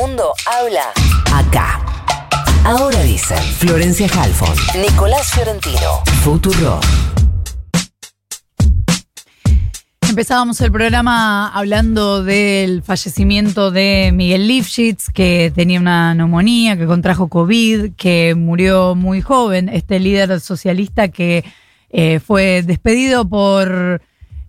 mundo habla acá. Ahora dicen Florencia Halfon, Nicolás Fiorentino, Futuro. Empezábamos el programa hablando del fallecimiento de Miguel Lifshitz, que tenía una neumonía, que contrajo COVID, que murió muy joven. Este líder socialista que eh, fue despedido por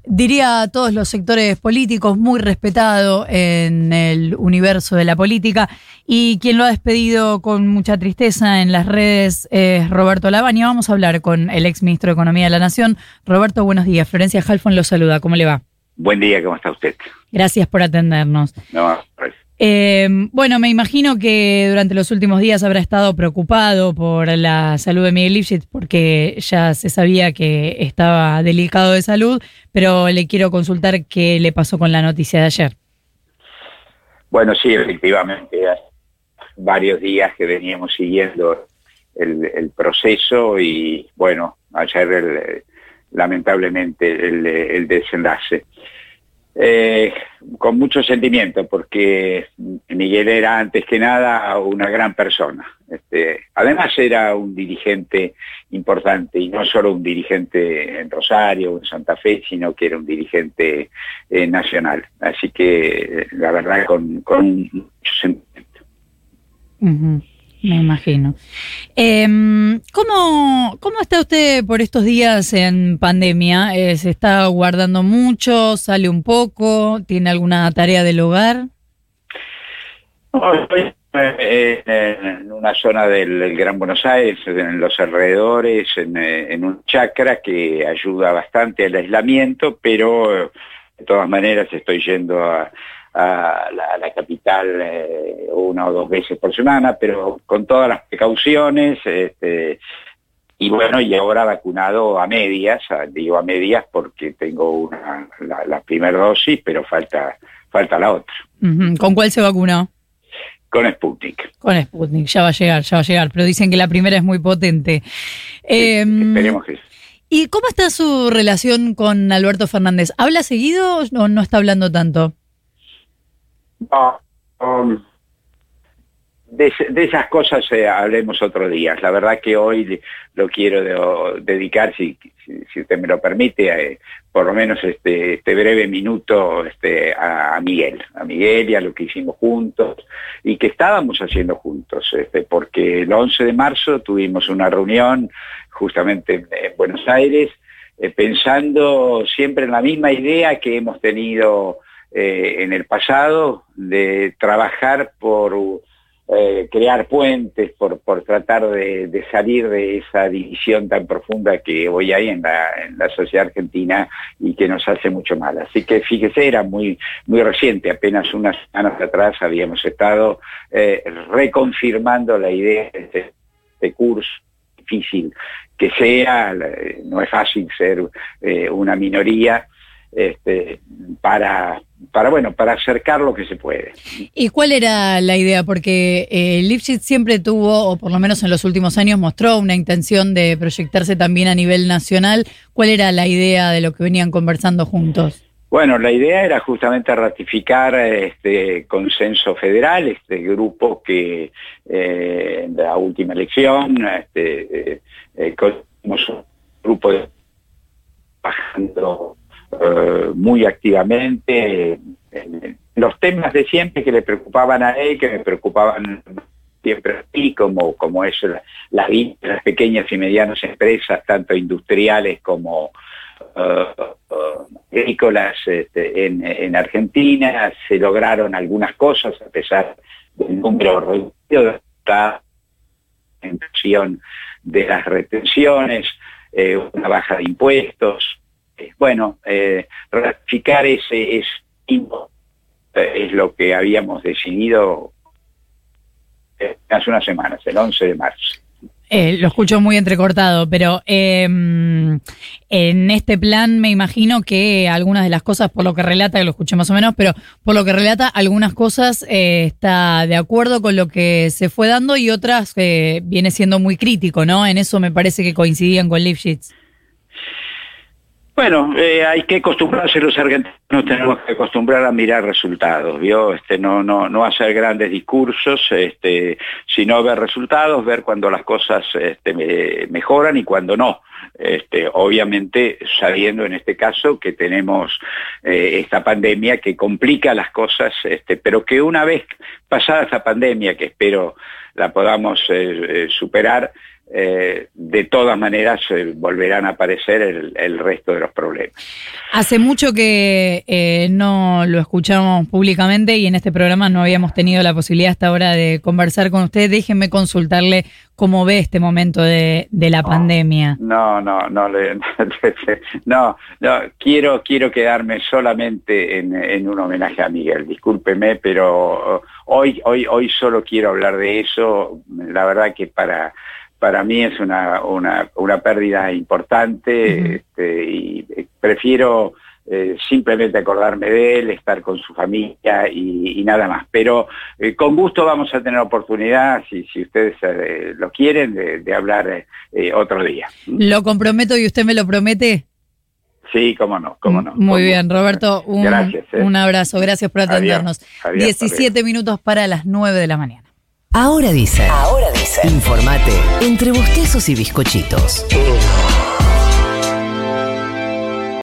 diría a todos los sectores políticos, muy respetado en el universo de la política. Y quien lo ha despedido con mucha tristeza en las redes es Roberto Lavagna. Vamos a hablar con el ex ministro de Economía de la Nación. Roberto, buenos días. Florencia Halfon lo saluda. ¿Cómo le va? Buen día, ¿cómo está usted? Gracias por atendernos. No, pues. Eh, bueno, me imagino que durante los últimos días habrá estado preocupado por la salud de Miguel Lipschitz porque ya se sabía que estaba delicado de salud, pero le quiero consultar qué le pasó con la noticia de ayer. Bueno, sí, efectivamente, hace varios días que veníamos siguiendo el, proceso y bueno, ayer lamentablemente el desenlace. Eh, con mucho sentimiento, porque Miguel era antes que nada una gran persona. Este, además era un dirigente importante, y no solo un dirigente en Rosario o en Santa Fe, sino que era un dirigente eh, nacional. Así que la verdad con, mucho sentimiento. Me imagino. Em, ¿cómo, ¿Cómo está usted por estos días en pandemia? Eh, ¿Se está guardando mucho? ¿Sale un poco? ¿Tiene alguna tarea del hogar? estoy eh, en una zona del, Gran Buenos Aires, en los alrededores, en, eh, en un chacra que ayuda bastante al aislamiento, pero de todas maneras estoy yendo a a la, capital eh, una o dos veces por semana, pero con todas las precauciones. Este, y bueno, y ahora vacunado a medias, digo a medias porque tengo una, la, primera dosis, pero falta, falta la otra. ¿Con cuál se vacunó? Con Sputnik. Con Sputnik, ya va a llegar, ya va a llegar, pero dicen que la primera es muy potente. Em, esperemos que ¿Y cómo está su relación con Alberto Fernández? ¿Habla seguido o no está hablando tanto? Um, de, esas cosas eh, hablemos otro día. La verdad que hoy lo quiero dedicar, si, si, usted me lo permite, eh, por lo menos este, este breve minuto este, a, Miguel, a Miguel y a lo que hicimos juntos y que estábamos haciendo juntos, este, porque el 11 de marzo tuvimos una reunión justamente en, Buenos Aires, eh, pensando siempre en la misma idea que hemos tenido eh, en el pasado, de trabajar por eh, crear puentes, por, por tratar de, salir de esa división tan profunda que hoy hay en la, en la, sociedad argentina y que nos hace mucho mal. Así que fíjese, era muy, muy reciente, apenas unas semanas atrás habíamos estado eh, reconfirmando la idea de este, curso difícil que sea, no es fácil ser una minoría, este, para, para, bueno, para acercar lo que se puede. ¿Y cuál era la idea? Porque eh, Lipschitz siempre tuvo, o por lo menos en los últimos años mostró una intención de proyectarse también a nivel nacional. ¿Cuál era la idea de lo que venían conversando juntos? Bueno, la idea era justamente ratificar este consenso federal, este grupo que eh, en la última elección, este, eh, eh un grupo de bajando eh, muy activamente en los temas de siempre que le preocupaban a él, que me preocupaban siempre a mí, como, como es la, las pequeñas y medianas empresas, tanto industriales como uh, agrícolas este, en, Argentina. Se lograron algunas cosas a pesar del número reducido de de las retenciones, eh, una baja de impuestos, bueno, eh, ratificar ese es, eh, es lo que habíamos decidido eh, hace unas semanas, el 11 de marzo. Eh, lo escucho muy entrecortado, pero em, en este plan me imagino que algunas de las cosas, por lo que relata, que lo escuché más o menos, pero por lo que relata, algunas cosas está de acuerdo con lo que se fue dando y otras viene siendo muy crítico, ¿no? En eso me parece que coincidían con Lifshitz. Bueno, eh, hay que acostumbrarse los argentinos, tenemos que acostumbrar a mirar resultados, ¿vio? Este, no, no, no hacer grandes discursos, este, sino ver resultados, ver cuando las cosas este, mejoran y cuando no. Este, obviamente sabiendo en este caso que tenemos eh, esta pandemia que complica las cosas, pero que una vez pasada esta pandemia, que espero la podamos eh, superar, eh, de todas maneras eh, volverán a aparecer el, resto de los problemas. Hace mucho que eh, no lo escuchamos públicamente y en este programa no habíamos tenido la posibilidad hasta ahora de conversar con usted. Déjenme consultarle cómo ve este momento de, la pandemia. No, no, no, no, no, quiero, quiero quedarme solamente en, en un homenaje a Miguel. Discúlpeme, pero hoy, hoy, hoy solo quiero hablar de eso. La verdad que para para mí es una, una, pérdida importante este, y eh, prefiero eh, simplemente acordarme de él, estar con su familia y, nada más. Pero eh, con gusto vamos a tener oportunidad, si, si ustedes lo quieren, de, hablar otro día. Lo comprometo y usted me lo promete. Sí, cómo no, cómo no. Muy bien, Roberto, un, un abrazo, gracias por atendernos. 17 minutos para las 9 de la mañana. Ahora dice. Ahora dice. Informate entre bostezos y bizcochitos.